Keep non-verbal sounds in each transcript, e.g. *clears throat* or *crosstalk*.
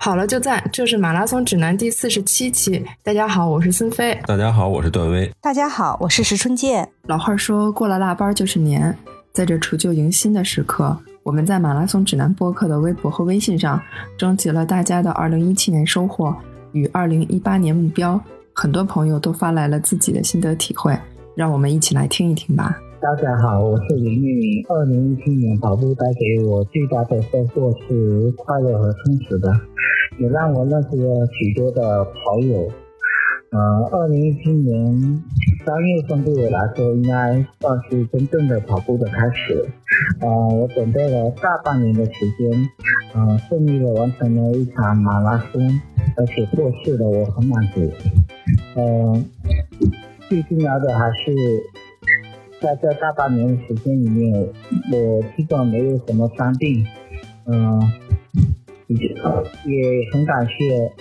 跑了就赞，这是马拉松指南第四十七期。大家好，我是孙飞。大家好，我是段威。大家好，我是石春健。老话说过了腊八就是年，在这除旧迎新的时刻，我们在马拉松指南播客的微博和微信上征集了大家的二零一七年收获与二零一八年目标，很多朋友都发来了自己的心得体会，让我们一起来听一听吧。大家好，我是林玉。二零一七年跑步带给我最大的收获是快乐和充实的，也让我认识了许多的跑友。呃，二零一七年三月份对我来说应该算是真正的跑步的开始。呃，我准备了大半年的时间，呃，顺利的完成了一场马拉松，而且获释了，我很满足。呃，最重要的还是。在这大半年的时间里面，我基本没有什么伤病，嗯，也很感谢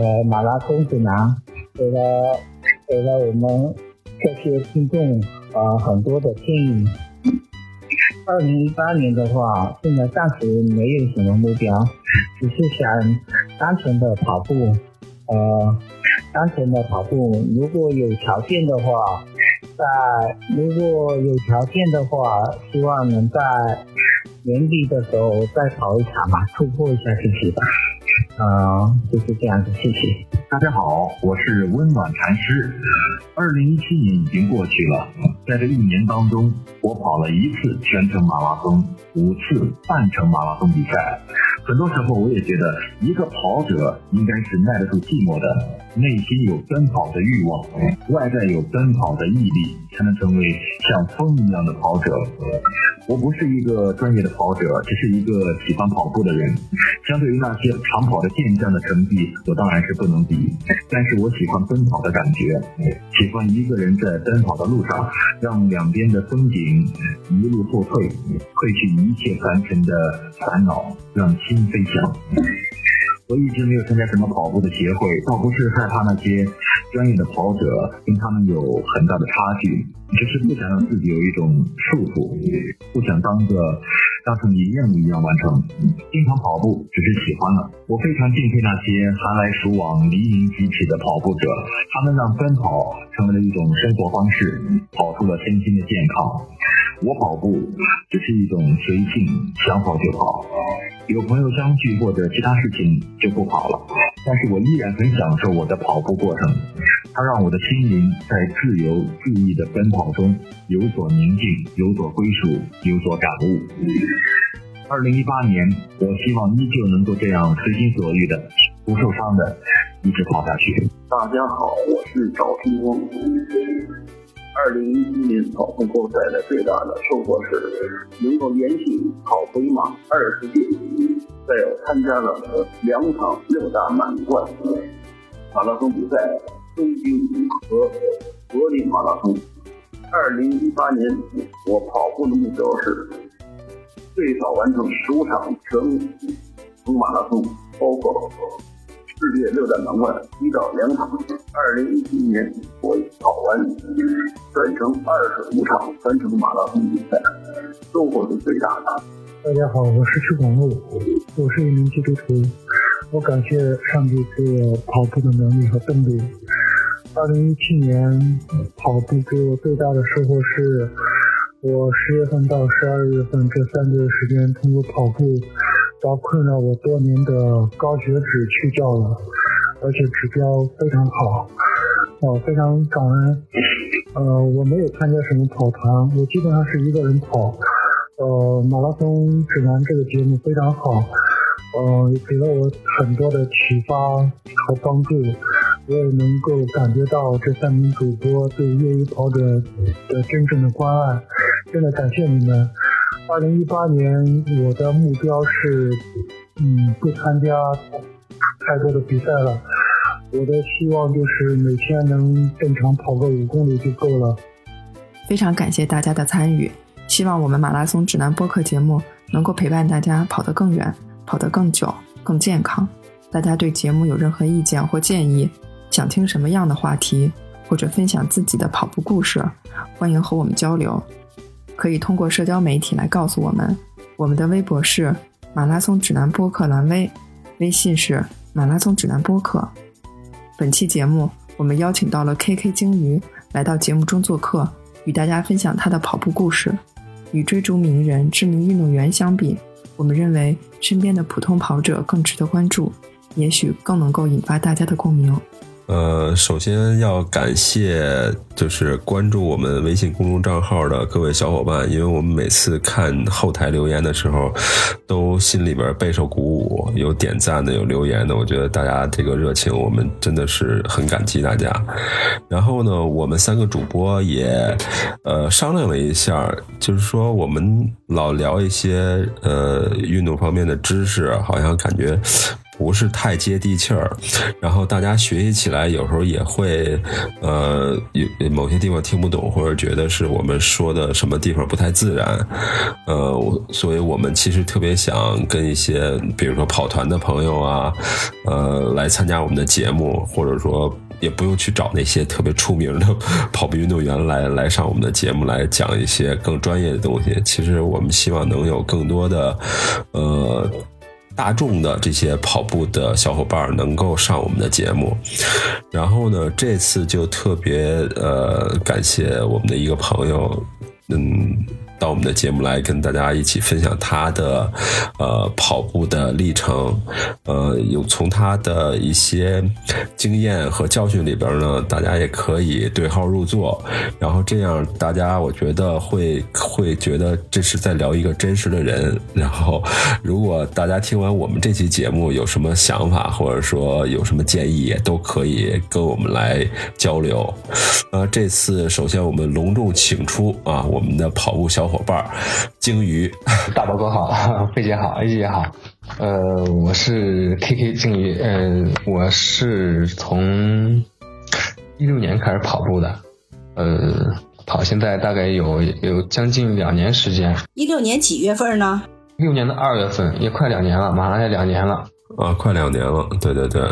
呃马拉松指南给了给了我们这些听众呃很多的建议。二零一八年的话，现在暂时没有什么目标，只是想单纯的跑步，呃，单纯的跑步。如果有条件的话。在如果有条件的话，希望能在年底的时候再跑一场吧，突破一下自己吧。嗯，就是这样子，谢谢。大家好，我是温暖禅师。二零一七年已经过去了，在这一年当中，我跑了一次全程马拉松，五次半程马拉松比赛。很多时候，我也觉得一个跑者应该是耐得住寂寞的，内心有奔跑的欲望，外在有奔跑的毅力，才能成为像风一样的跑者。我不是一个专业的跑者，只是一个喜欢跑步的人。相对于那些长跑的健将的成绩，我当然是不能比。但是我喜欢奔跑的感觉，喜欢一个人在奔跑的路上，让两边的风景一路后退，褪去一切凡尘的烦恼，让心。飞翔。我一直没有参加什么跑步的协会，倒不是害怕那些专业的跑者跟他们有很大的差距，只是不想让自己有一种束缚，不想当个当成你任务一样完成。经常跑步只是喜欢了。我非常敬佩那些寒来暑往、黎明即起的跑步者，他们让奔跑成为了一种生活方式，跑出了身心的健康。我跑步只是一种随性，想跑就跑，有朋友相聚或者其他事情就不跑了。但是我依然很享受我的跑步过程，它让我的心灵在自由自意的奔跑中有所宁静，有所归属，有所感悟。二零一八年，我希望依旧能够这样随心所欲的，不受伤的一直跑下去。大家好，我是赵春光。二零一七年跑步过赛的最大的收获是能够连续跑回马二十届，再有参加了两场六大满贯马拉松比赛，东京和柏林马拉松。二零一八年我跑步的目标是最早完成十五场全程马拉松，包括。世界六大满贯一到两场，二零一七年我跑完全程二十五场全程马拉松比赛，收获是最大的。大家好，我是曲广路，我是一名基督徒，我感谢上帝给我跑步的能力和动力。二零一七年跑步给我最大的收获是，我十月份到十二月份这三个月时间，通过跑步。把困扰我多年的高血脂去掉了，而且指标非常好，我非常感恩。呃，我没有参加什么跑团，我基本上是一个人跑。呃，马拉松指南这个节目非常好，呃，给了我很多的启发和帮助，我也能够感觉到这三名主播对业余跑者的真正的关爱，真的感谢你们。二零一八年，我的目标是，嗯，不参加太多的比赛了。我的希望就是每天能正常跑个五公里就够了。非常感谢大家的参与，希望我们马拉松指南播客节目能够陪伴大家跑得更远、跑得更久、更健康。大家对节目有任何意见或建议，想听什么样的话题，或者分享自己的跑步故事，欢迎和我们交流。可以通过社交媒体来告诉我们，我们的微博是马拉松指南播客蓝微，微信是马拉松指南播客。本期节目，我们邀请到了 KK 鲸鱼来到节目中做客，与大家分享他的跑步故事。与追逐名人、知名运动员相比，我们认为身边的普通跑者更值得关注，也许更能够引发大家的共鸣。呃，首先要感谢就是关注我们微信公众账号的各位小伙伴，因为我们每次看后台留言的时候，都心里边备受鼓舞，有点赞的，有留言的，我觉得大家这个热情，我们真的是很感激大家。然后呢，我们三个主播也呃商量了一下，就是说我们老聊一些呃运动方面的知识，好像感觉。不是太接地气儿，然后大家学习起来有时候也会，呃，有某些地方听不懂，或者觉得是我们说的什么地方不太自然，呃，所以我们其实特别想跟一些，比如说跑团的朋友啊，呃，来参加我们的节目，或者说也不用去找那些特别出名的跑步运动员来来上我们的节目来讲一些更专业的东西。其实我们希望能有更多的，呃。大众的这些跑步的小伙伴能够上我们的节目，然后呢，这次就特别呃感谢我们的一个朋友，嗯。到我们的节目来跟大家一起分享他的呃跑步的历程，呃，有从他的一些经验和教训里边呢，大家也可以对号入座，然后这样大家我觉得会会觉得这是在聊一个真实的人。然后如果大家听完我们这期节目有什么想法，或者说有什么建议，也都可以跟我们来交流。呃，这次首先我们隆重请出啊我们的跑步小。伙伴，鲸鱼，*laughs* 大宝哥好，*laughs* 费姐好，A 姐好，呃，我是 KK 鲸鱼，呃，我是从一六年开始跑步的，呃，跑现在大概有有将近两年时间。一六年几月份呢？一六年的二月份，也快两年了，马上要两年了。啊，快两年了，对对对。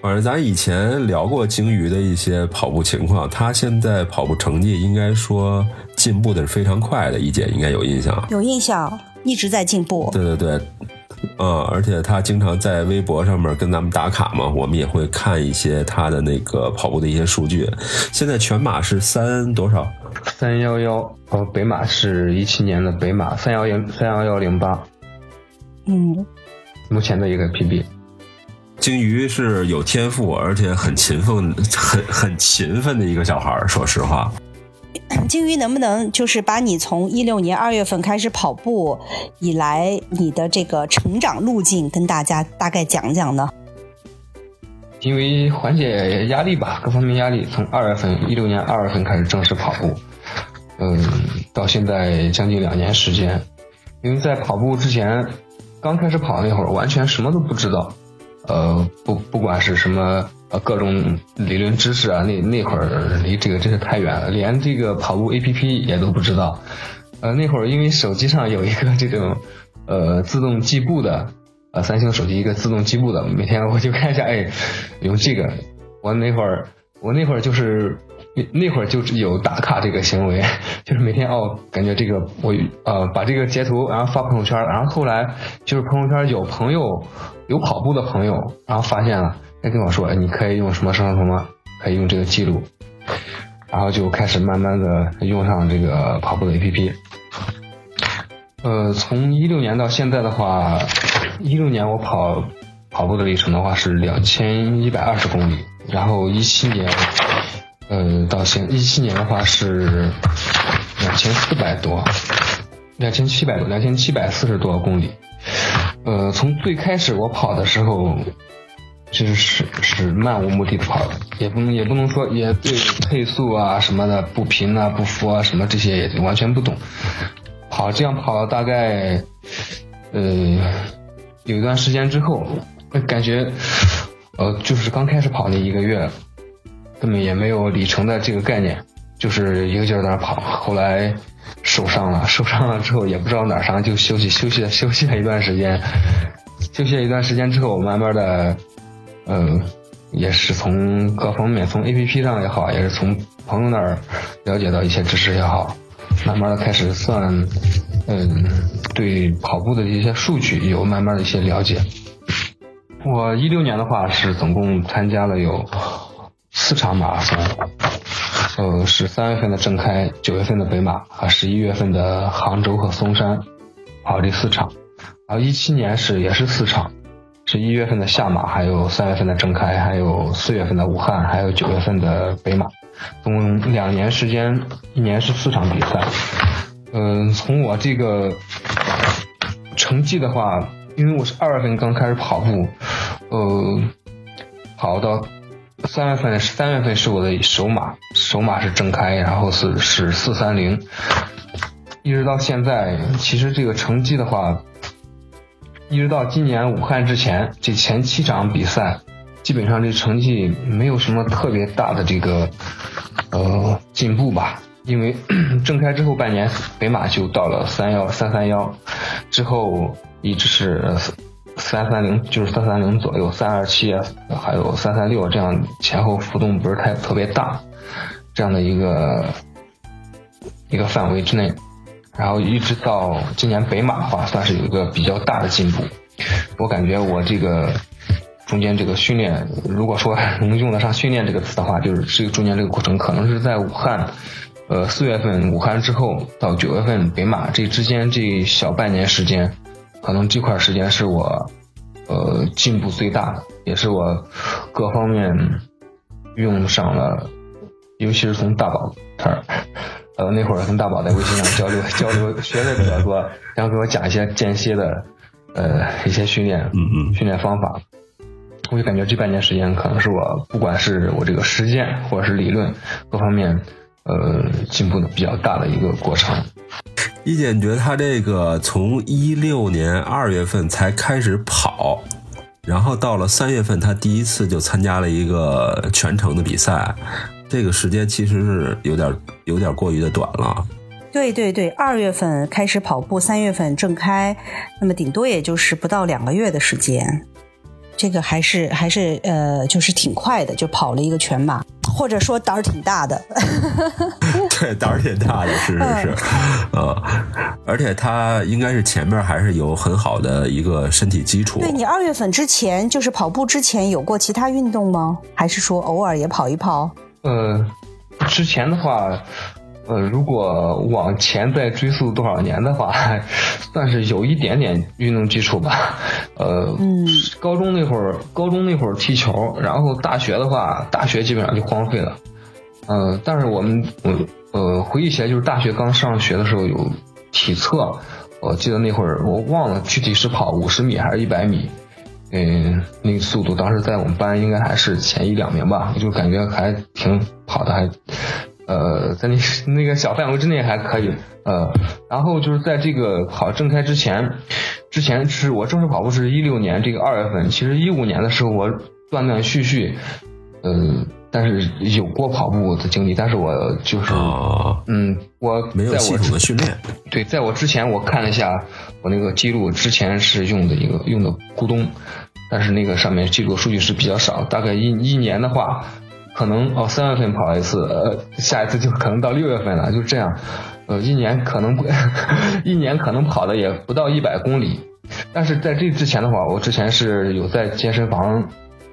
反正咱以前聊过鲸鱼的一些跑步情况，他现在跑步成绩应该说进步的是非常快的，一姐应该有印象。有印象，一直在进步。对对对，嗯，而且他经常在微博上面跟咱们打卡嘛，我们也会看一些他的那个跑步的一些数据。现在全马是三多少？三幺幺，哦，北马是一七年的北马三幺零三幺幺零八。嗯，目前的一个 PB。鲸鱼是有天赋，而且很勤奋、很很勤奋的一个小孩儿。说实话，*coughs* 鲸鱼能不能就是把你从一六年二月份开始跑步以来，你的这个成长路径跟大家大概讲讲呢？因为缓解压力吧，各方面压力，从二月份一六年二月份开始正式跑步，嗯，到现在将近两年时间。因为在跑步之前，刚开始跑那会儿，完全什么都不知道。呃，不，不管是什么呃各种理论知识啊，那那会儿离这个真是太远了，连这个跑步 A P P 也都不知道。呃，那会儿因为手机上有一个这种呃自动计步的，呃三星手机一个自动计步的，每天我就看一下，哎，用这个。我那会儿我那会儿就是那会儿就有打卡这个行为，就是每天哦，感觉这个我呃把这个截图然后发朋友圈，然后后来就是朋友圈有朋友。有跑步的朋友，然后发现了，他跟我说：“，你可以用什么什么什么，可以用这个记录。”然后就开始慢慢的用上这个跑步的 APP。呃，从一六年到现在的话，一六年我跑跑步的里程的话是两千一百二十公里，然后一七年，呃，到现一七年的话是两千四百多，两千七百多，两千七百四十多公里。呃，从最开始我跑的时候，就是是是漫无目的的跑，也不能也不能说也对配速啊什么的不平啊不服啊什么这些也完全不懂，跑这样跑了大概呃有一段时间之后，感觉呃就是刚开始跑那一个月，根本也没有里程的这个概念，就是一个劲儿在那跑，后来。受伤了，受伤了之后也不知道哪伤，就休息休息休息了一段时间。休息了一段时间之后，我慢慢的，嗯，也是从各方面，从 A P P 上也好，也是从朋友那儿了解到一些知识也好，慢慢的开始算嗯，对跑步的一些数据有慢慢的一些了解。我一六年的话是总共参加了有四场马拉松，呃，是三月份的正开，九月份的北马和十一月份的杭州和松山，跑这四场。然后一七年是也是四场，是一月份的下马，还有三月份的正开，还有四月份的武汉，还有九月份的北马，总共两年时间，一年是四场比赛。嗯，从我这个成绩的话，因为我是二月份刚开始跑步，呃，跑到三月份，三月份是我的首马，首马是正开，然后是是四三零，一直到现在，其实这个成绩的话，一直到今年武汉之前，这前七场比赛，基本上这成绩没有什么特别大的这个呃进步吧。因为正开之后半年，北马就到了三幺三三幺，之后一直是三三零，就是三三零左右，三二七还有三三六这样前后浮动不是太特别大，这样的一个一个范围之内，然后一直到今年北马的话，算是有一个比较大的进步。我感觉我这个中间这个训练，如果说 *laughs* 能用得上训练这个词的话，就是这个中间这个过程可能是在武汉。呃，四月份武汉之后到九月份北马这之间这小半年时间，可能这块时间是我呃进步最大的，也是我各方面用上了，尤其是从大宝这儿，*laughs* 呃那会儿跟大宝在微信上交流 *laughs* 交流学的比较多，然后给我讲一些间歇的呃一些训练，嗯嗯，训练方法，我就感觉这半年时间可能是我不管是我这个实践或者是理论各方面。呃，进步的比较大的一个过程。一姐，你觉得他这个从一六年二月份才开始跑，然后到了三月份，他第一次就参加了一个全程的比赛，这个时间其实是有点有点过于的短了。对对对，二月份开始跑步，三月份正开，那么顶多也就是不到两个月的时间。这个还是还是呃，就是挺快的，就跑了一个全马，或者说胆儿挺大的。*laughs* 对，胆儿挺大的，是是是，呃，*laughs* 而且他应该是前面还是有很好的一个身体基础。对你二月份之前，就是跑步之前有过其他运动吗？还是说偶尔也跑一跑？呃，之前的话。呃，如果往前再追溯多少年的话，*laughs* 算是有一点点运动基础吧。呃，高中那会儿，高中那会儿踢球，然后大学的话，大学基本上就荒废了。呃，但是我们，我呃，回忆起来就是大学刚上学的时候有体测，我记得那会儿我忘了具体是跑五十米还是一百米，嗯，那个速度当时在我们班应该还是前一两名吧，就感觉还挺跑的还。呃，在那 *laughs* 那个小范围之内还可以，呃，然后就是在这个跑正开之前，之前是我正式跑步是一六年这个二月份，其实一五年的时候我断断续续，呃，但是有过跑步的经历，但是我就是，嗯，我没有系统的训练，对，在我之前我看了一下我那个记录，之前是用的一个用的咕咚，但是那个上面记录数据是比较少，大概一一年的话。可能哦，三月份跑一次，呃，下一次就可能到六月份了，就这样，呃，一年可能 *laughs* 一年可能跑的也不到一百公里，但是在这之前的话，我之前是有在健身房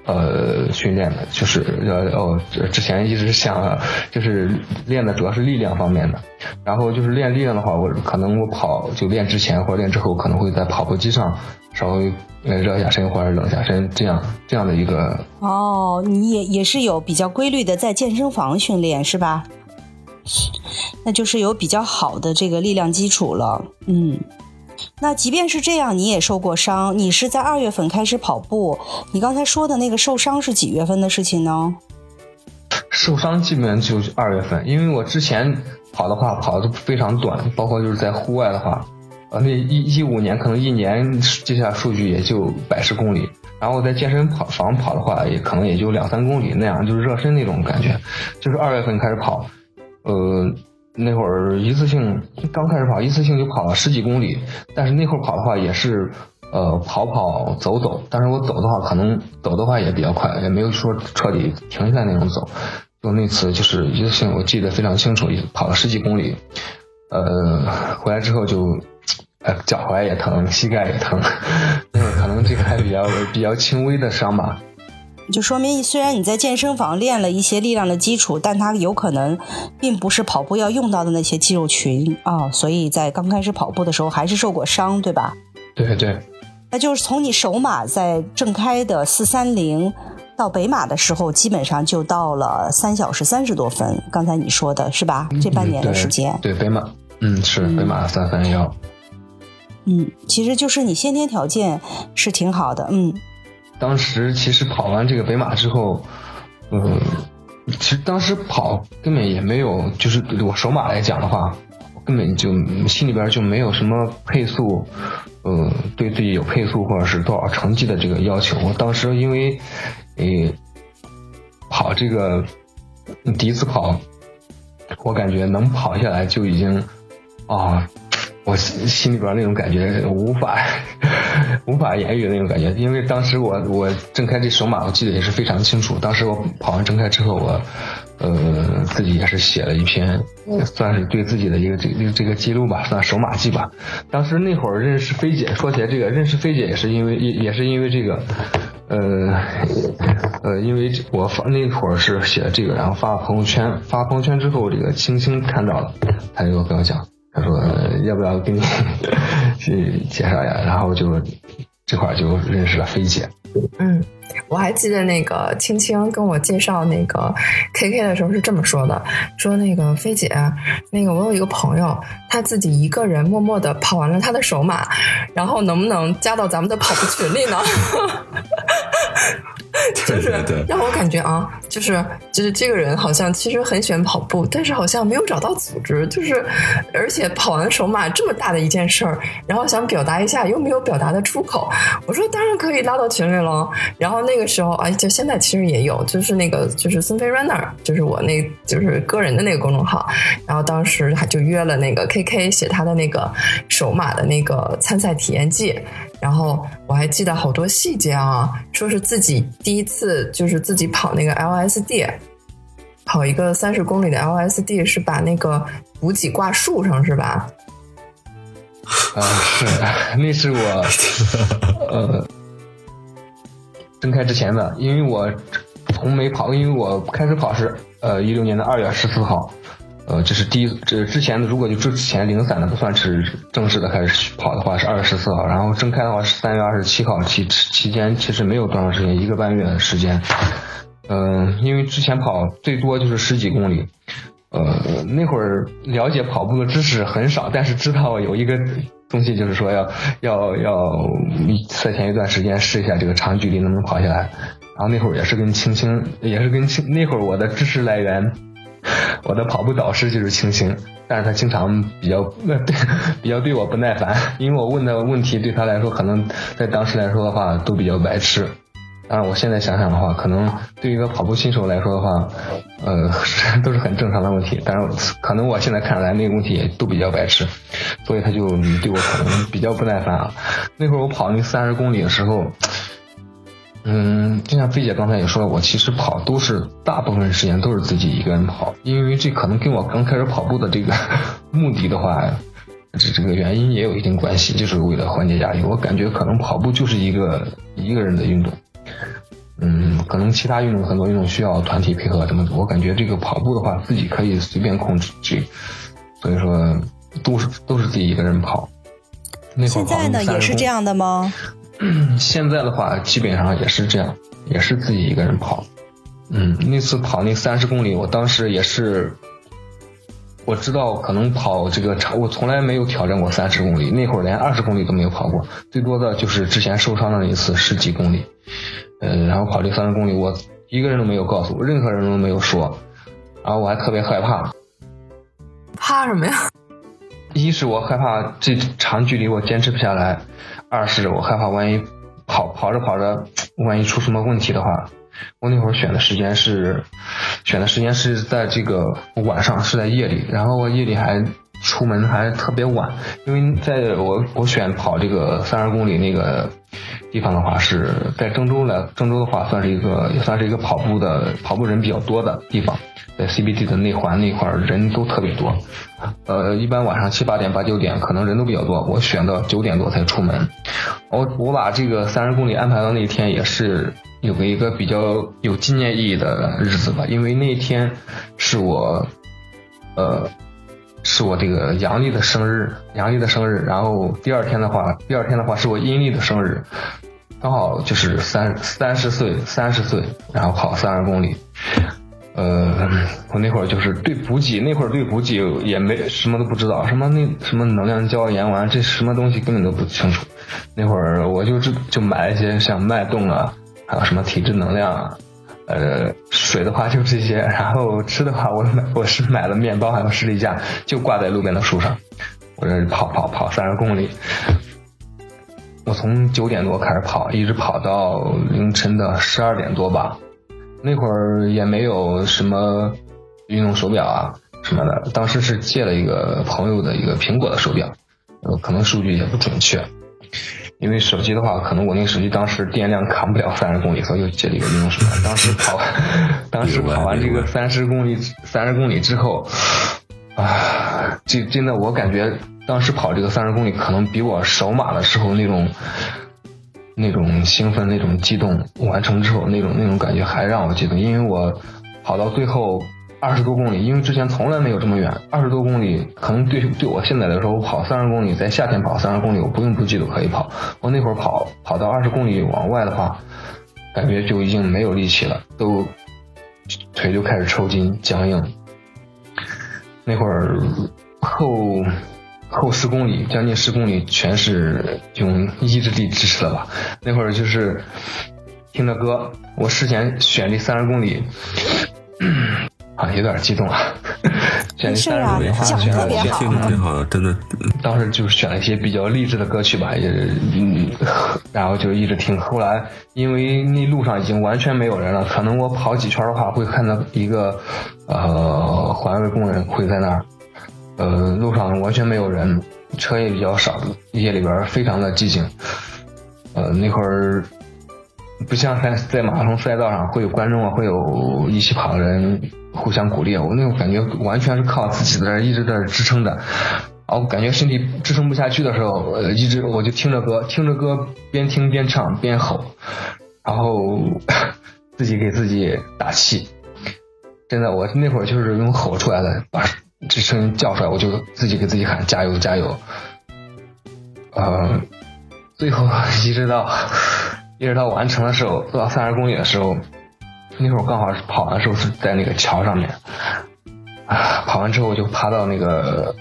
呃训练的，就是呃哦，之前一直想就是练的主要是力量方面的，然后就是练力量的话，我可能我跑就练之前或者练之后，可能会在跑步机上稍微。热一下身或者冷一下身，这样这样的一个哦，你也也是有比较规律的在健身房训练是吧？那就是有比较好的这个力量基础了。嗯，那即便是这样，你也受过伤。你是在二月份开始跑步，你刚才说的那个受伤是几月份的事情呢？受伤基本上就是二月份，因为我之前跑的话跑的非常短，包括就是在户外的话。呃，那一一五年可能一年记下数据也就百十公里，然后在健身房跑的话，也可能也就两三公里那样，就是热身那种感觉。就是二月份开始跑，呃，那会儿一次性刚开始跑，一次性就跑了十几公里。但是那会儿跑的话也是呃跑跑走走，但是我走的话可能走的话也比较快，也没有说彻底停下来那种走。就那次就是一次性，我记得非常清楚，跑了十几公里，呃，回来之后就。呃，脚踝也疼，膝盖也疼，那个可能这个还比较比较轻微的伤吧。就说明虽然你在健身房练了一些力量的基础，但它有可能并不是跑步要用到的那些肌肉群啊，所以在刚开始跑步的时候还是受过伤，对吧？对对，那就是从你首马在正开的四三零到北马的时候，基本上就到了三小时三十多分。刚才你说的是吧？这半年的时间，对北马，嗯，是北马三三幺。嗯，嗯其实就是你先天条件是挺好的，嗯。当时其实跑完这个北马之后，嗯，其实当时跑根本也没有，就是我首马来讲的话，根本就心里边就没有什么配速，呃，对自己有配速或者是多少成绩的这个要求。我当时因为，诶，跑这个第一次跑，我感觉能跑下来就已经啊。我心里边那种感觉无法无法言喻的那种感觉，因为当时我我郑开这首马，我记得也是非常清楚。当时我跑完郑开之后，我呃自己也是写了一篇，算是对自己的一个这个这个记录吧，算首马记吧。当时那会儿认识飞姐，说起来这个认识飞姐也是因为也也是因为这个，呃呃，因为我发那会儿是写了这个，然后发朋友圈，发朋友圈之后，这个青青看到了，他就跟我讲。他说：“要不要给你 *laughs* 去介绍一下？”然后就这块就认识了菲姐。嗯，我还记得那个青青跟我介绍那个 KK 的时候是这么说的：“说那个菲姐，那个我有一个朋友，他自己一个人默默的跑完了他的首马，然后能不能加到咱们的跑步群里呢？” *laughs* *laughs* 就是让我感觉啊，就是就是这个人好像其实很喜欢跑步，但是好像没有找到组织，就是而且跑完首马这么大的一件事儿，然后想表达一下又没有表达的出口。我说当然可以拉到群里了。然后那个时候啊，就现在其实也有，就是那个就是孙飞 runner，就是我那就是个人的那个公众号。然后当时还就约了那个 KK 写他的那个首马的那个参赛体验记。然后我还记得好多细节啊，说是自己第一次就是自己跑那个 LSD，跑一个三十公里的 LSD 是把那个补给挂树上是吧？啊，是，*laughs* 那是我呃，睁开之前的，因为我从没跑，因为我开始跑是呃一六年的二月十四号。呃，这是第一，这之前的如果就之前零散的不算是正式的开始跑的话是二月十四号，然后正开的话是三月二十七号，期期间其实没有多长时间，一个半月的时间。嗯，因为之前跑最多就是十几公里，呃，那会儿了解跑步的知识很少，但是知道有一个东西就是说要要要赛前一段时间试一下这个长距离能不能跑下来，然后那会儿也是跟青青，也是跟青，那会儿我的知识来源。我的跑步导师就是青青，但是他经常比较那对 *laughs* 比较对我不耐烦，因为我问的问题对他来说可能在当时来说的话都比较白痴。当然我现在想想的话，可能对于一个跑步新手来说的话，呃 *laughs* 都是很正常的问题。但是可能我现在看来那个问题也都比较白痴，所以他就对我可能比较不耐烦啊。那会儿我跑那三十公里的时候。嗯，就像飞姐刚才也说了，我其实跑都是大部分时间都是自己一个人跑，因为这可能跟我刚开始跑步的这个 *laughs* 目的的话，这这个原因也有一定关系，就是为了缓解压力。我感觉可能跑步就是一个一个人的运动，嗯，可能其他运动很多运动需要团体配合，什么的？我感觉这个跑步的话，自己可以随便控制，这所以说都是都是自己一个人跑。现在呢，也是这样的吗？*clears throat* 现在的话，基本上也是这样，也是自己一个人跑。嗯，那次跑那三十公里，我当时也是，我知道可能跑这个长，我从来没有挑战过三十公里，那会儿连二十公里都没有跑过，最多的就是之前受伤的那一次十几公里。呃，然后跑这三十公里，我一个人都没有告诉，任何人都没有说，然后我还特别害怕。怕什么呀？一是我害怕这长距离我坚持不下来。二是我害怕，万一跑跑着跑着，万一出什么问题的话，我那会儿选的时间是选的时间是在这个晚上，是在夜里，然后我夜里还出门还特别晚，因为在我我选跑这个三十公里那个地方的话是在郑州来，郑州的话算是一个也算是一个跑步的跑步人比较多的地方，在 CBD 的内环那块儿人都特别多，呃，一般晚上七八点八九点可能人都比较多，我选到九点多才出门，我我把这个三十公里安排到那天也是有个一个比较有纪念意义的日子吧，因为那天是我，呃。是我这个阳历的生日，阳历的生日。然后第二天的话，第二天的话是我阴历的生日，刚好就是三三十岁，三十岁，然后跑三十公里。呃，我那会儿就是对补给，那会儿对补给也没什么都不知道，什么那什么能量胶盐丸，这什么东西根本都不清楚。那会儿我就就就买一些像脉动啊，还有什么体质能量啊。呃，水的话就这些，然后吃的话，我买我是买了面包还有士力架，就挂在路边的树上。我这跑跑跑三十公里，我从九点多开始跑，一直跑到凌晨的十二点多吧。那会儿也没有什么运动手表啊什么的，当时是借了一个朋友的一个苹果的手表，呃，可能数据也不准确。因为手机的话，可能我那个手机当时电量扛不了三十公里，所以就借了一个运动手表。当时跑，*laughs* 当时 *laughs* 跑完这个三十公里，三十公里之后，啊，这真的我感觉当时跑这个三十公里，可能比我首马的时候那种那种兴奋、那种激动，完成之后那种那种感觉还让我激动，因为我跑到最后。二十多公里，因为之前从来没有这么远。二十多公里，可能对对我现在来说，我跑三十公里，在夏天跑三十公里，我不用补给都可以跑。我那会儿跑跑到二十公里往外的话，感觉就已经没有力气了，都腿就开始抽筋僵硬。那会儿后后十公里，将近十公里，全是用意志力支持的吧。那会儿就是听着歌，我事前选这三十公里。啊，有点激动啊！*laughs* 选这三十公里的话，选了听着挺好的，真的。当时就选了一些比较励志的歌曲吧，也嗯，然后就一直听。后来因为那路上已经完全没有人了，可能我跑几圈的话会看到一个呃环卫工人会在那儿。呃，路上完全没有人，车也比较少，夜里边非常的寂静。呃，那会儿。不像在在马拉松赛道上会有观众啊，会有一起跑的人互相鼓励。我那种感觉完全是靠自己在一直在支撑着。啊，我感觉身体支撑不下去的时候，呃，一直我就听着歌，听着歌边听边唱边吼，然后自己给自己打气。真的，我那会儿就是用吼出来的，把这声音叫出来，我就自己给自己喊加油加油。呃，最后 *laughs* 一直到。一直到完成的时候，做到三十公里的时候，那会儿刚好是跑完时候是在那个桥上面，啊，跑完之后我就趴到那个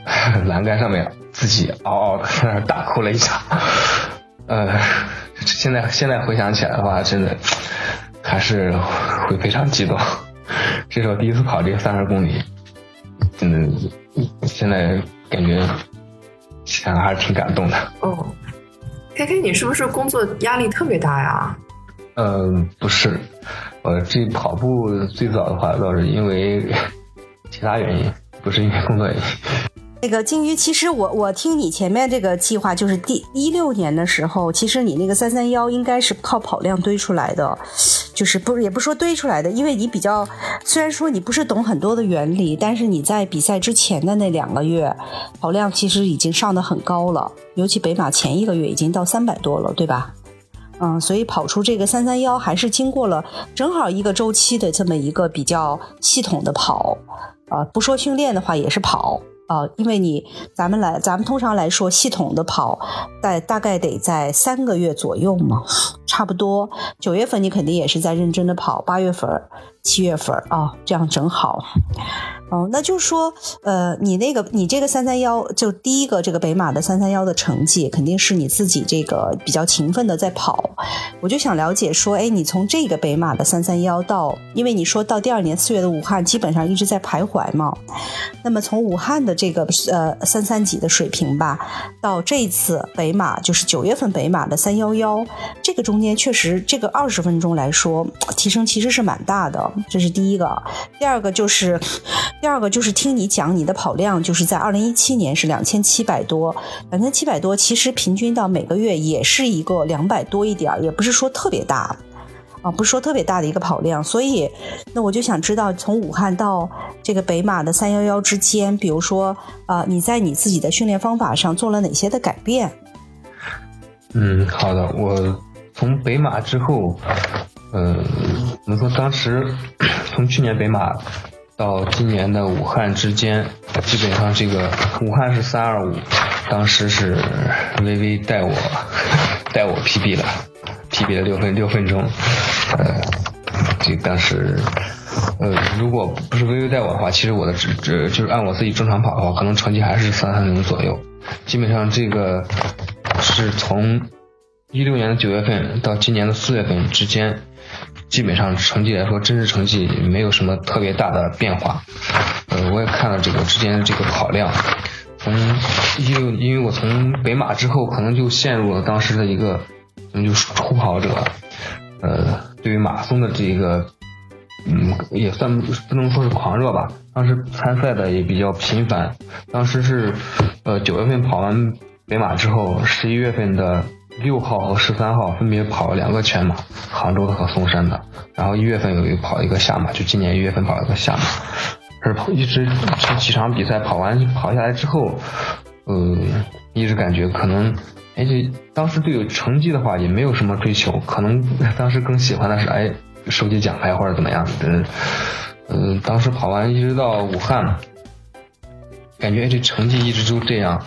栏杆上面，自己嗷嗷的在那大哭了一场。呃，现在现在回想起来的话，真的还是会非常激动。这是我第一次跑这个三十公里，真的，现在感觉想还是挺感动的。哦。K K，你是不是工作压力特别大呀？嗯，不是，我这跑步最早的话倒是因为 *laughs* 其他原因，不是因为工作原因。那个金鱼，其实我我听你前面这个计划，就是第一六年的时候，其实你那个三三幺应该是靠跑量堆出来的，就是不也不说堆出来的，因为你比较虽然说你不是懂很多的原理，但是你在比赛之前的那两个月跑量其实已经上的很高了，尤其北马前一个月已经到三百多了，对吧？嗯，所以跑出这个三三幺还是经过了正好一个周期的这么一个比较系统的跑啊，不说训练的话也是跑。啊，因为你咱们来，咱们通常来说，系统的跑，在大概得在三个月左右嘛，差不多。九月份你肯定也是在认真的跑，八月份、七月份啊，这样正好。哦，那就说，呃，你那个，你这个三三幺，就第一个这个北马的三三幺的成绩，肯定是你自己这个比较勤奋的在跑。我就想了解说，哎，你从这个北马的三三幺到，因为你说到第二年四月的武汉，基本上一直在徘徊嘛。那么从武汉的这个呃三三几的水平吧，到这一次北马，就是九月份北马的三幺幺，这个中间确实这个二十分钟来说，提升其实是蛮大的。这是第一个，第二个就是。第二个就是听你讲你的跑量，就是在二零一七年是两千七百多，两千七百多，其实平均到每个月也是一个两百多一点，也不是说特别大，啊，不是说特别大的一个跑量。所以，那我就想知道，从武汉到这个北马的三幺幺之间，比如说，啊，你在你自己的训练方法上做了哪些的改变？嗯，好的，我从北马之后，呃，能说当时从去年北马。到今年的武汉之间，基本上这个武汉是三二五，当时是微微带我带我 PB 了，PB 了六分六分钟，呃，这当时呃如果不是微微带我的话，其实我的只只就是按我自己正常跑的话，可能成绩还是三三零左右。基本上这个是从一六年的九月份到今年的四月份之间。基本上成绩来说，真实成绩没有什么特别大的变化。呃，我也看了这个之间的这个跑量，从一六，因为我从北马之后，可能就陷入了当时的一个，就是初跑者。呃，对于马松的这个，嗯，也算不能说是狂热吧。当时参赛的也比较频繁。当时是，呃，九月份跑完北马之后，十一月份的。六号和十三号分别跑了两个全马，杭州的和嵩山的。然后一月份有一跑一个下马，就今年一月份跑了个下马。是跑一直这几场比赛跑完跑下来之后，呃，一直感觉可能，哎，且当时对成绩的话也没有什么追求，可能 *laughs* 当时更喜欢的是哎收集奖牌或者怎么样的。嗯，当时跑完一直到武汉嘛。感觉这成绩一直就这样，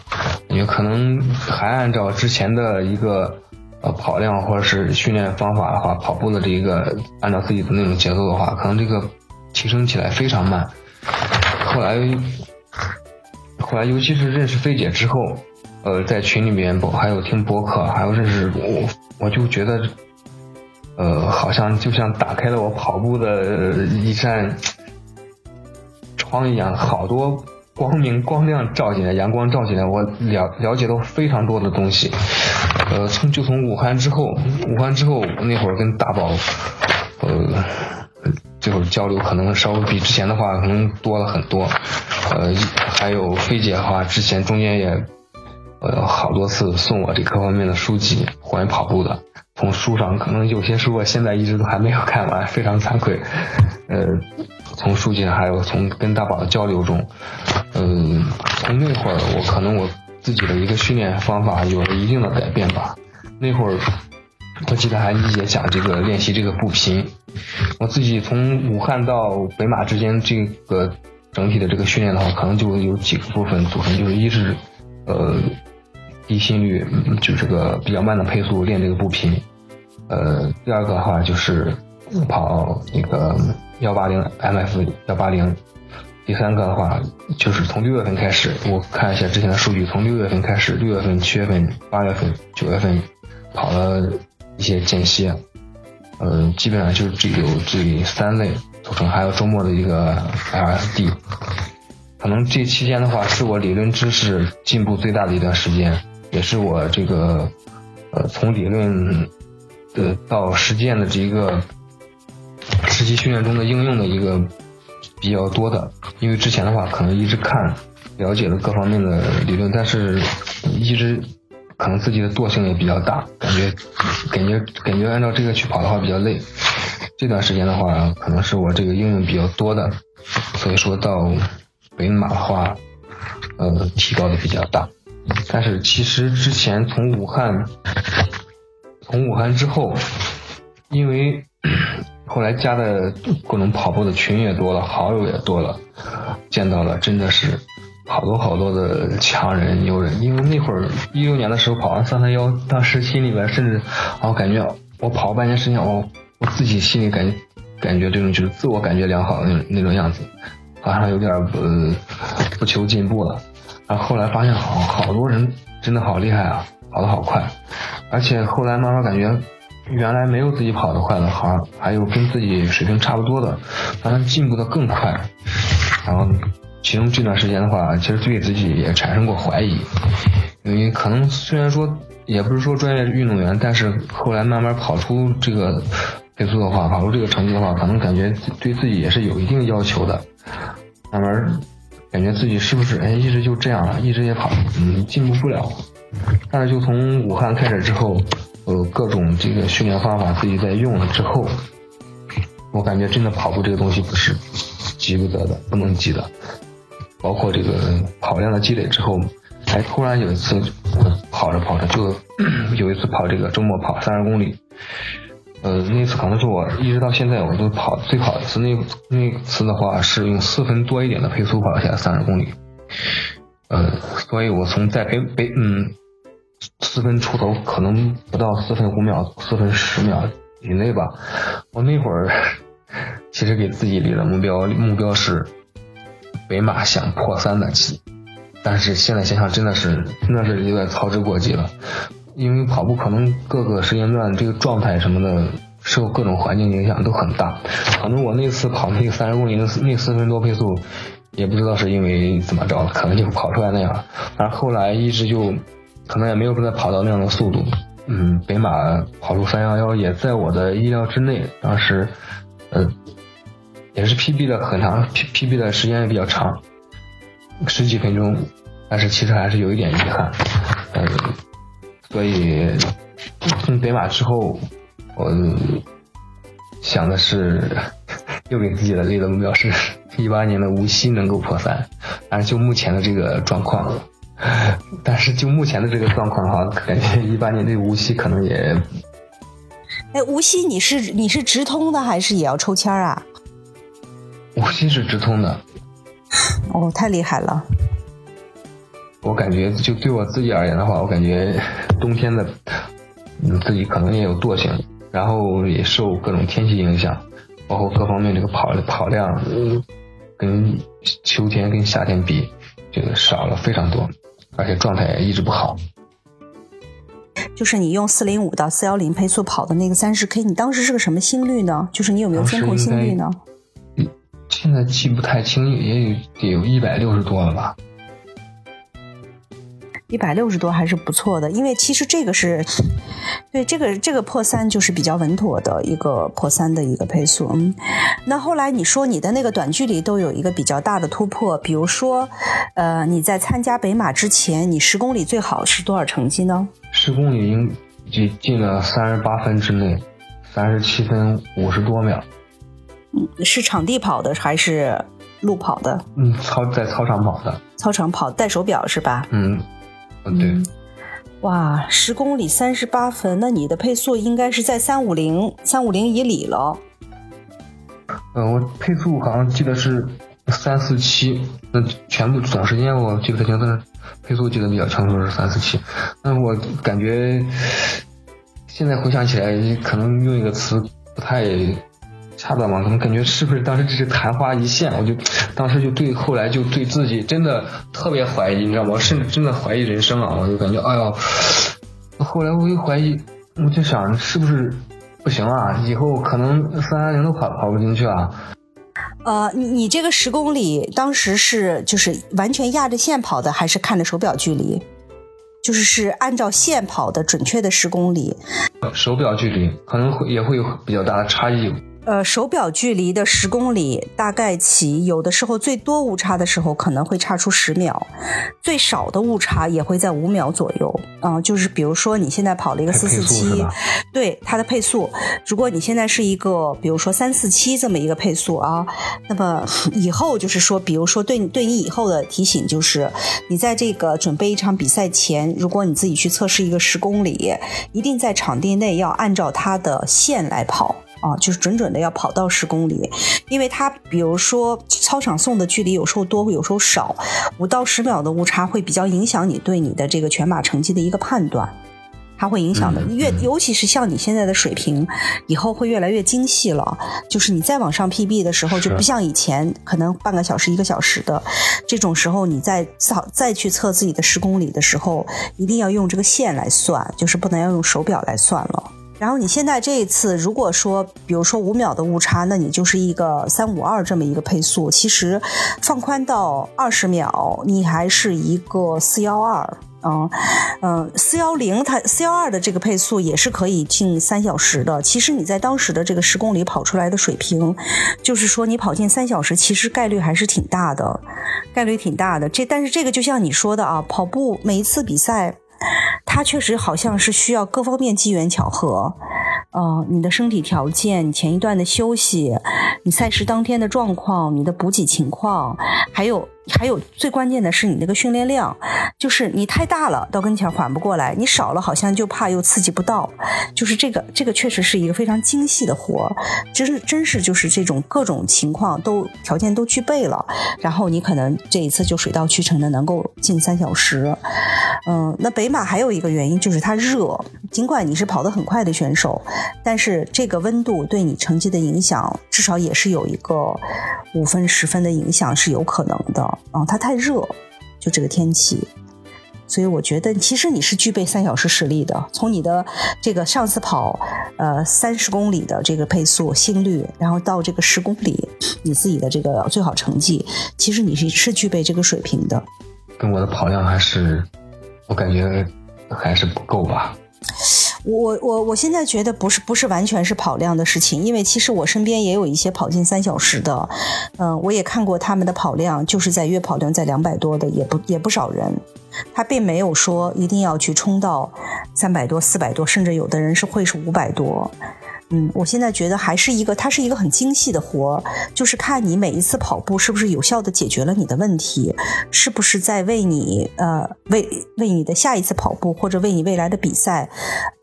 感觉可能还按照之前的一个呃跑量或者是训练方法的话，跑步的这一个按照自己的那种节奏的话，可能这个提升起来非常慢。后来后来，尤其是认识菲姐之后，呃，在群里面还有听播客，还有认识我，我就觉得，呃，好像就像打开了我跑步的一扇窗一样，好多。光明光亮照进来，阳光照进来，我了了解到非常多的东西。呃，从就从武汉之后，武汉之后那会儿跟大宝，呃，这会儿交流可能稍微比之前的话可能多了很多。呃，还有菲姐的话，之前中间也呃好多次送我这各方面的书籍，关于跑步的。从书上可能有些书我现在一直都还没有看完，非常惭愧。呃，从书籍还有从跟大宝的交流中。嗯，从那会儿我可能我自己的一个训练方法有了一定的改变吧。那会儿我记得还也讲这个练习这个步频，我自己从武汉到北马之间这个整体的这个训练的话，可能就有几个部分组成，就是一是呃低心率，就这个比较慢的配速练这个步频，呃第二个的话就是跑那个幺八零 MF 幺八零。第三个的话，就是从六月份开始，我看一下之前的数据，从六月份开始，六月份、七月份、八月份、九月份跑了一些间歇，呃，基本上就是只有这三类组成，还有周末的一个 LSD。可能这期间的话，是我理论知识进步最大的一段时间，也是我这个呃从理论的到实践的这一个实际训练中的应用的一个。比较多的，因为之前的话可能一直看了解了各方面的理论，但是一直可能自己的惰性也比较大，感觉感觉感觉按照这个去跑的话比较累。这段时间的话，可能是我这个应用比较多的，所以说到北马的话，呃，提高的比较大。但是其实之前从武汉，从武汉之后，因为。后来加的各种跑步的群也多了，好友也多了，见到了真的是好多好多的强人牛人。因为那会儿一六年的时候跑完三三幺，当时心里边甚至啊感觉我跑半年时间，我我自己心里感觉感觉这种就是自我感觉良好的那种那种样子，好像有点呃不求进步了。然后后来发现好好多人真的好厉害啊，跑得好快，而且后来慢慢感觉。原来没有自己跑得快的，好还有跟自己水平差不多的，让他进步的更快。然后其中这段时间的话，其实对自己也产生过怀疑，因为可能虽然说也不是说专业运动员，但是后来慢慢跑出这个配速的话，跑出这个成绩的话，可能感觉对自己也是有一定要求的。慢慢感觉自己是不是哎一直就这样了，一直也跑，嗯，进步不了。但是就从武汉开始之后，呃，各种这个训练方法自己在用了之后，我感觉真的跑步这个东西不是急不得的，不能急的。包括这个跑量的积累之后，还突然有一次跑着跑着就 *clears throat* 有一次跑这个周末跑三十公里，呃，那次可能是我一直到现在我都跑最跑一次。那那次的话是用四分多一点的配速跑下三十公里，呃，所以我从在北北嗯四分出头，可能不到四分五秒，四分十秒以内吧。我那会儿其实给自己立的目标目标是。北马想破三的期，但是现在想想真的是真的是有点操之过急了，因为跑步可能各个时间段这个状态什么的受各种环境影响都很大，可能我那次跑那个三十公里那那四分多配速，也不知道是因为怎么着了，可能就跑出来那样，但是后来一直就可能也没有说再跑到那样的速度，嗯，北马跑出三幺幺也在我的意料之内，当时，呃。也是 PB 的很长，PB 的时间也比较长，十几分钟，但是其实还是有一点遗憾，嗯，所以从北马之后，我想的是又给自己的立的目标是一八年的无锡能够破三，但是就目前的这个状况，*laughs* 但是就目前的这个状况的话，感觉一八年对无锡可能也，哎，无锡你是你是直通的还是也要抽签啊？无锡是直通的，哦，太厉害了！我感觉就对我自己而言的话，我感觉冬天的，嗯，自己可能也有惰性，然后也受各种天气影响，包括各方面这个跑跑量，跟秋天跟夏天比，这个少了非常多，而且状态也一直不好。就是你用四零五到四幺零配速跑的那个三十 K，你当时是个什么心率呢？就是你有没有监控心率呢？现在记不太清，也有得有一百六十多了吧。一百六十多还是不错的，因为其实这个是，对这个这个破三就是比较稳妥的一个破三的一个配速。嗯，那后来你说你的那个短距离都有一个比较大的突破，比如说，呃，你在参加北马之前，你十公里最好是多少成绩呢？十公里应进进了三十八分之内，三十七分五十多秒。嗯，是场地跑的还是路跑的？嗯，操在操场跑的。操场跑带手表是吧？嗯，嗯对。哇，十公里三十八分，那你的配速应该是在三五零三五零以里了。嗯，我配速好像记得是三四七，那全部总时间我记不太清，但是配速记得比较清楚是三四七。那我感觉现在回想起来，可能用一个词不太。恰当吗？怎么感觉是不是当时只是昙花一现？我就当时就对后来就对自己真的特别怀疑，你知道吗？甚至真的怀疑人生啊！我就感觉哎呦，后来我又怀疑，我就想是不是不行啊？以后可能三三零都跑跑不进去啊。呃，你你这个十公里当时是就是完全压着线跑的，还是看着手表距离？就是是按照线跑的准确的十公里？手表距离可能会也会有比较大的差异。呃，手表距离的十公里，大概起有的时候最多误差的时候可能会差出十秒，最少的误差也会在五秒左右啊。就是比如说你现在跑了一个四四七，对它的配速，如果你现在是一个比如说三四七这么一个配速啊，那么以后就是说，比如说对你对你以后的提醒就是，你在这个准备一场比赛前，如果你自己去测试一个十公里，一定在场地内要按照它的线来跑。啊，就是准准的要跑到十公里，因为它比如说操场送的距离有时候多，有时候少，五到十秒的误差会比较影响你对你的这个全马成绩的一个判断，它会影响的。越尤其是像你现在的水平，以后会越来越精细了。就是你再往上 PB 的时候，就不像以前可能半个小时、一个小时的这种时候，你再再再去测自己的十公里的时候，一定要用这个线来算，就是不能要用手表来算了。然后你现在这一次，如果说，比如说五秒的误差，那你就是一个三五二这么一个配速。其实放宽到二十秒，你还是一个四幺二啊，嗯，四幺零它四幺二的这个配速也是可以进三小时的。其实你在当时的这个十公里跑出来的水平，就是说你跑进三小时，其实概率还是挺大的，概率挺大的。这但是这个就像你说的啊，跑步每一次比赛，它确实好像是需要各方面机缘巧合。呃，你的身体条件，你前一段的休息，你赛事当天的状况，你的补给情况，还有。还有最关键的是你那个训练量，就是你太大了到跟前缓不过来，你少了好像就怕又刺激不到，就是这个这个确实是一个非常精细的活，真是真是就是这种各种情况都条件都具备了，然后你可能这一次就水到渠成的能够进三小时。嗯，那北马还有一个原因就是它热，尽管你是跑得很快的选手，但是这个温度对你成绩的影响至少也是有一个五分十分的影响是有可能的。啊，它太热，就这个天气，所以我觉得其实你是具备三小时实力的。从你的这个上次跑呃三十公里的这个配速、心率，然后到这个十公里你自己的这个最好成绩，其实你是是具备这个水平的。跟我的跑量还是，我感觉还是不够吧。我我我现在觉得不是不是完全是跑量的事情，因为其实我身边也有一些跑进三小时的，嗯，我也看过他们的跑量，就是在月跑量在两百多的，也不也不少人，他并没有说一定要去冲到三百多、四百多，甚至有的人是会是五百多。嗯，我现在觉得还是一个，它是一个很精细的活，就是看你每一次跑步是不是有效的解决了你的问题，是不是在为你呃为为你的下一次跑步或者为你未来的比赛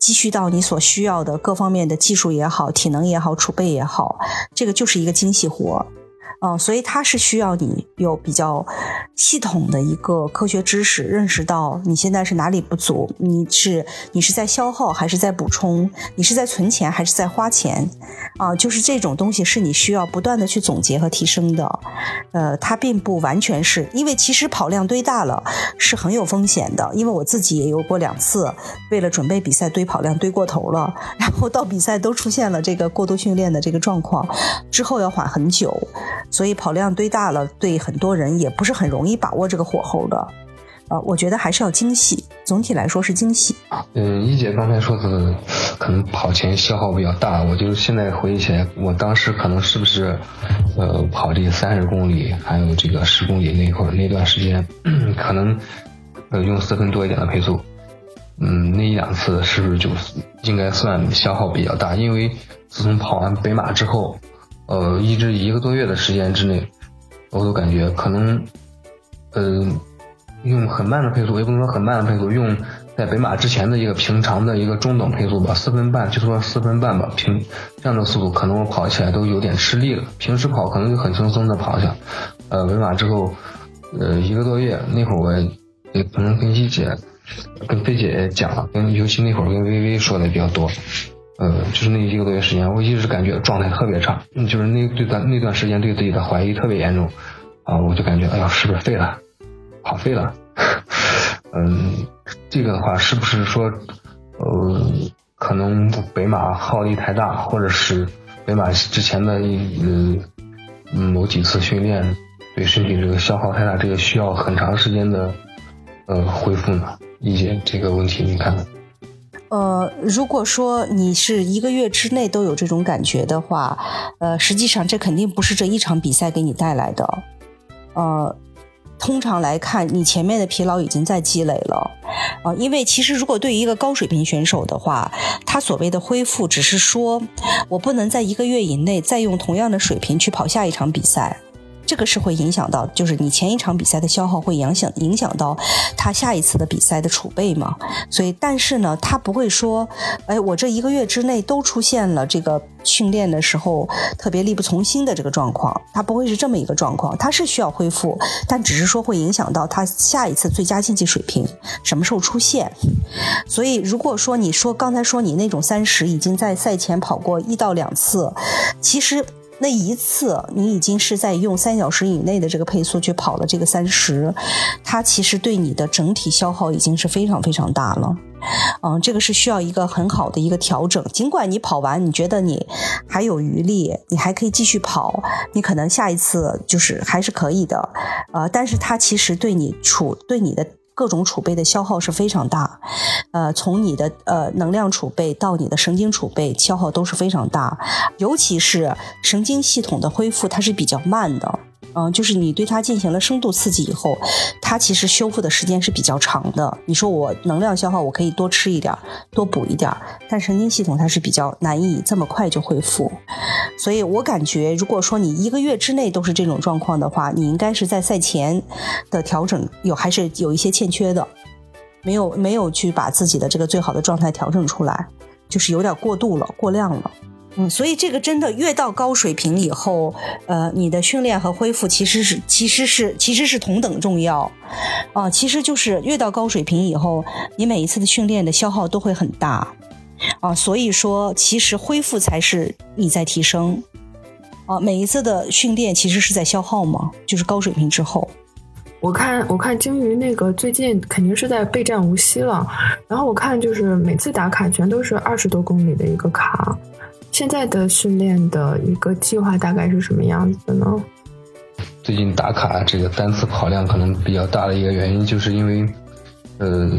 积蓄到你所需要的各方面的技术也好、体能也好、储备也好，这个就是一个精细活。嗯，所以它是需要你有比较系统的一个科学知识，认识到你现在是哪里不足，你是你是在消耗还是在补充，你是在存钱还是在花钱，啊，就是这种东西是你需要不断的去总结和提升的。呃，它并不完全是因为其实跑量堆大了是很有风险的，因为我自己也有过两次为了准备比赛堆跑量堆过头了，然后到比赛都出现了这个过度训练的这个状况，之后要缓很久。所以跑量堆大了，对很多人也不是很容易把握这个火候的，呃，我觉得还是要精细。总体来说是精细。嗯，一姐刚才说的可能跑前消耗比较大，我就现在回忆起来，我当时可能是不是，呃，跑这三十公里还有这个十公里那会那段时间，*clears throat* 可能呃用四分多一点的配速，嗯，那一两次是不是就应该算消耗比较大？因为自从跑完北马之后。呃，一直一个多月的时间之内，我都感觉可能，呃，用很慢的配速，也不能说很慢的配速，用在北马之前的一个平常的一个中等配速吧，四分半，就说四分半吧，平这样的速度，可能我跑起来都有点吃力了。平时跑可能就很轻松的跑下，呃，北马之后，呃，一个多月，那会儿我也可能跟一姐、跟飞姐也讲了，跟尤其那会儿跟微微说的比较多。呃，就是那一个多月时间，我一直感觉状态特别差，就是那对段那段时间对自己的怀疑特别严重，啊，我就感觉哎呀，是不是废了，跑废了？*laughs* 嗯，这个的话是不是说，呃，可能北马耗力太大，或者是北马之前的嗯某几次训练对身体这个消耗太大，这个需要很长时间的呃恢复呢？理解这个问题，你看。呃，如果说你是一个月之内都有这种感觉的话，呃，实际上这肯定不是这一场比赛给你带来的。呃，通常来看，你前面的疲劳已经在积累了。啊，因为其实如果对于一个高水平选手的话，他所谓的恢复，只是说我不能在一个月以内再用同样的水平去跑下一场比赛。这个是会影响到，就是你前一场比赛的消耗会影响影响到他下一次的比赛的储备嘛？所以，但是呢，他不会说，哎，我这一个月之内都出现了这个训练的时候特别力不从心的这个状况，他不会是这么一个状况，他是需要恢复，但只是说会影响到他下一次最佳竞技水平什么时候出现。所以，如果说你说刚才说你那种三十已经在赛前跑过一到两次，其实。那一次，你已经是在用三小时以内的这个配速去跑了这个三十，它其实对你的整体消耗已经是非常非常大了。嗯，这个是需要一个很好的一个调整。尽管你跑完，你觉得你还有余力，你还可以继续跑，你可能下一次就是还是可以的。呃，但是它其实对你处对你的各种储备的消耗是非常大，呃，从你的呃能量储备到你的神经储备消耗都是非常大，尤其是神经系统的恢复，它是比较慢的。嗯，就是你对它进行了深度刺激以后，它其实修复的时间是比较长的。你说我能量消耗，我可以多吃一点，多补一点儿，但神经系统它是比较难以这么快就恢复。所以我感觉，如果说你一个月之内都是这种状况的话，你应该是在赛前的调整有还是有一些欠缺的，没有没有去把自己的这个最好的状态调整出来，就是有点过度了，过量了。嗯，所以这个真的越到高水平以后，呃，你的训练和恢复其实是其实是其实是同等重要，啊，其实就是越到高水平以后，你每一次的训练的消耗都会很大，啊，所以说其实恢复才是你在提升，啊，每一次的训练其实是在消耗嘛，就是高水平之后。我看我看鲸鱼那个最近肯定是在备战无锡了，然后我看就是每次打卡全都是二十多公里的一个卡。现在的训练的一个计划大概是什么样子的呢？最近打卡这个单次跑量可能比较大的一个原因，就是因为，呃，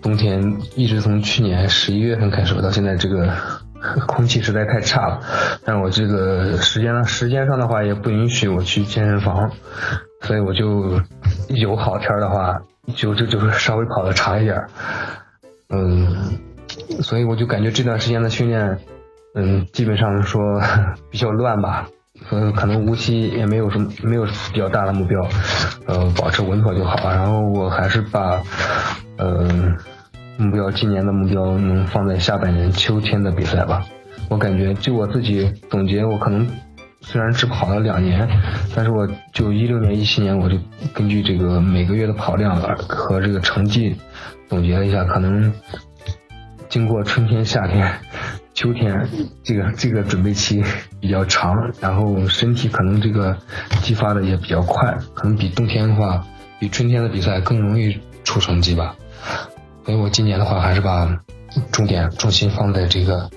冬天一直从去年十一月份开始到现在，这个空气实在太差了。但我这个时间呢，时间上的话也不允许我去健身房，所以我就有好天的话，就就就是稍微跑的长一点。嗯，所以我就感觉这段时间的训练。嗯，基本上说 *laughs* 比较乱吧，呃，可能无锡也没有什么没有比较大的目标，呃，保持稳妥就好。然后我还是把，呃，目标今年的目标能放在下半年秋天的比赛吧。我感觉就我自己总结，我可能虽然只跑了两年，但是我就一六年、一七年，我就根据这个每个月的跑量和这个成绩总结了一下，可能经过春天、夏天。秋天这个这个准备期比较长，然后身体可能这个激发的也比较快，可能比冬天的话，比春天的比赛更容易出成绩吧。所以我今年的话，还是把重点重心放在这个，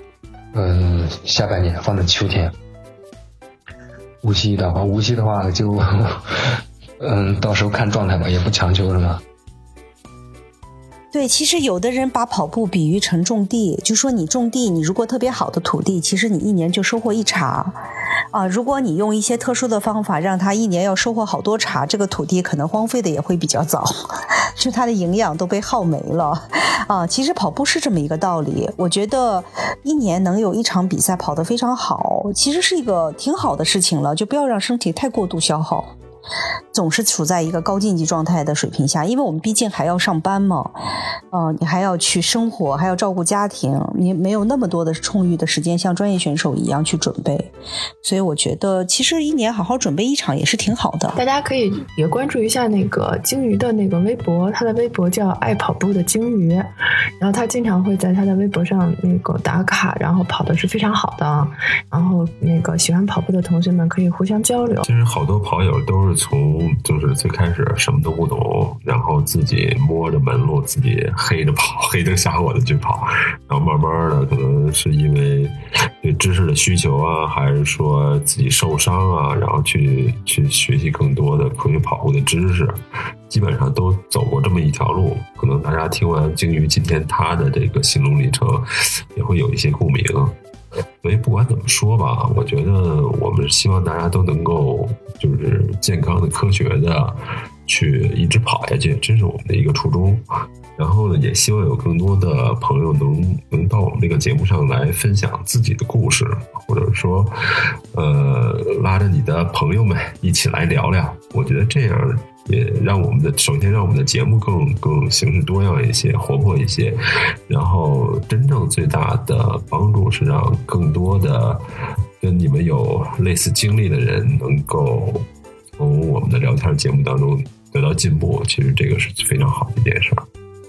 嗯，下半年放在秋天。无锡的话，无锡的话就，*laughs* 嗯，到时候看状态吧，也不强求，是吗？对，其实有的人把跑步比喻成种地，就说你种地，你如果特别好的土地，其实你一年就收获一茬，啊，如果你用一些特殊的方法，让它一年要收获好多茬，这个土地可能荒废的也会比较早，*laughs* 就它的营养都被耗没了，啊，其实跑步是这么一个道理。我觉得一年能有一场比赛跑得非常好，其实是一个挺好的事情了，就不要让身体太过度消耗。总是处在一个高竞技状态的水平下，因为我们毕竟还要上班嘛，嗯，你还要去生活，还要照顾家庭，你没有那么多的充裕的时间像专业选手一样去准备，所以我觉得其实一年好好准备一场也是挺好的。大家可以也关注一下那个鲸鱼的那个微博，他的微博叫爱跑步的鲸鱼，然后他经常会在他的微博上那个打卡，然后跑的是非常好的，然后那个喜欢跑步的同学们可以互相交流。其实好多跑友都是从。就是最开始什么都不懂，然后自己摸着门路，自己黑着跑，黑灯瞎火的去跑，然后慢慢的，可能是因为对知识的需求啊，还是说自己受伤啊，然后去去学习更多的关于跑步的知识，基本上都走过这么一条路。可能大家听完鲸鱼今天他的这个心路历程，也会有一些共鸣。所以不管怎么说吧，我觉得我们希望大家都能够就是健康的、科学的去一直跑下去，这是我们的一个初衷。然后呢，也希望有更多的朋友能能到我们这个节目上来分享自己的故事，或者说，呃，拉着你的朋友们一起来聊聊。我觉得这样。也让我们的首先让我们的节目更更形式多样一些，活泼一些，然后真正最大的帮助是让更多的跟你们有类似经历的人能够从我们的聊天节目当中得到进步。其实这个是非常好的一件事儿。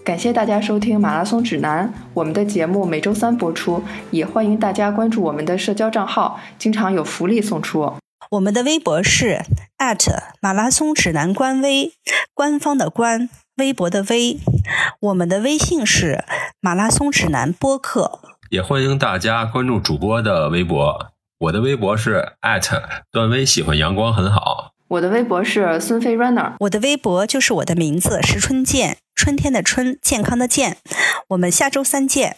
感谢大家收听《马拉松指南》，我们的节目每周三播出，也欢迎大家关注我们的社交账号，经常有福利送出。我们的微博是马拉松指南官微，官方的官，微博的微。我们的微信是马拉松指南播客，也欢迎大家关注主播的微博。我的微博是段威，喜欢阳光很好。我的微博是孙飞 runner，我的微博就是我的名字石春健。春天的春，健康的健。我们下周三见。